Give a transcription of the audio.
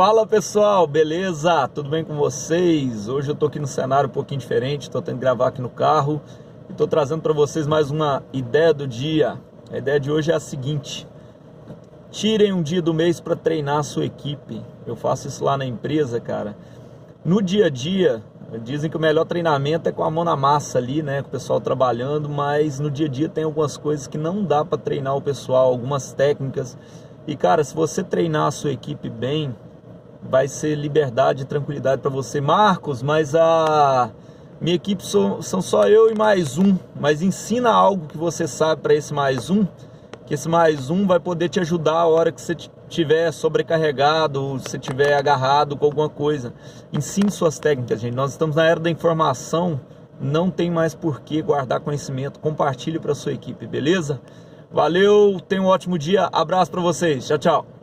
Fala pessoal, beleza? Tudo bem com vocês? Hoje eu tô aqui no cenário um pouquinho diferente, tô que gravar aqui no carro e tô trazendo para vocês mais uma ideia do dia. A ideia de hoje é a seguinte: tirem um dia do mês para treinar a sua equipe. Eu faço isso lá na empresa, cara. No dia a dia, dizem que o melhor treinamento é com a mão na massa ali, né, com o pessoal trabalhando, mas no dia a dia tem algumas coisas que não dá para treinar o pessoal, algumas técnicas. E cara, se você treinar a sua equipe bem, vai ser liberdade e tranquilidade para você. Marcos, mas a minha equipe são, são só eu e mais um. Mas ensina algo que você sabe para esse mais um, que esse mais um vai poder te ajudar a hora que você estiver sobrecarregado, se estiver agarrado com alguma coisa. Ensine suas técnicas, gente. Nós estamos na era da informação, não tem mais por que guardar conhecimento. Compartilhe para sua equipe, beleza? Valeu, tenha um ótimo dia. Abraço para vocês. Tchau, tchau.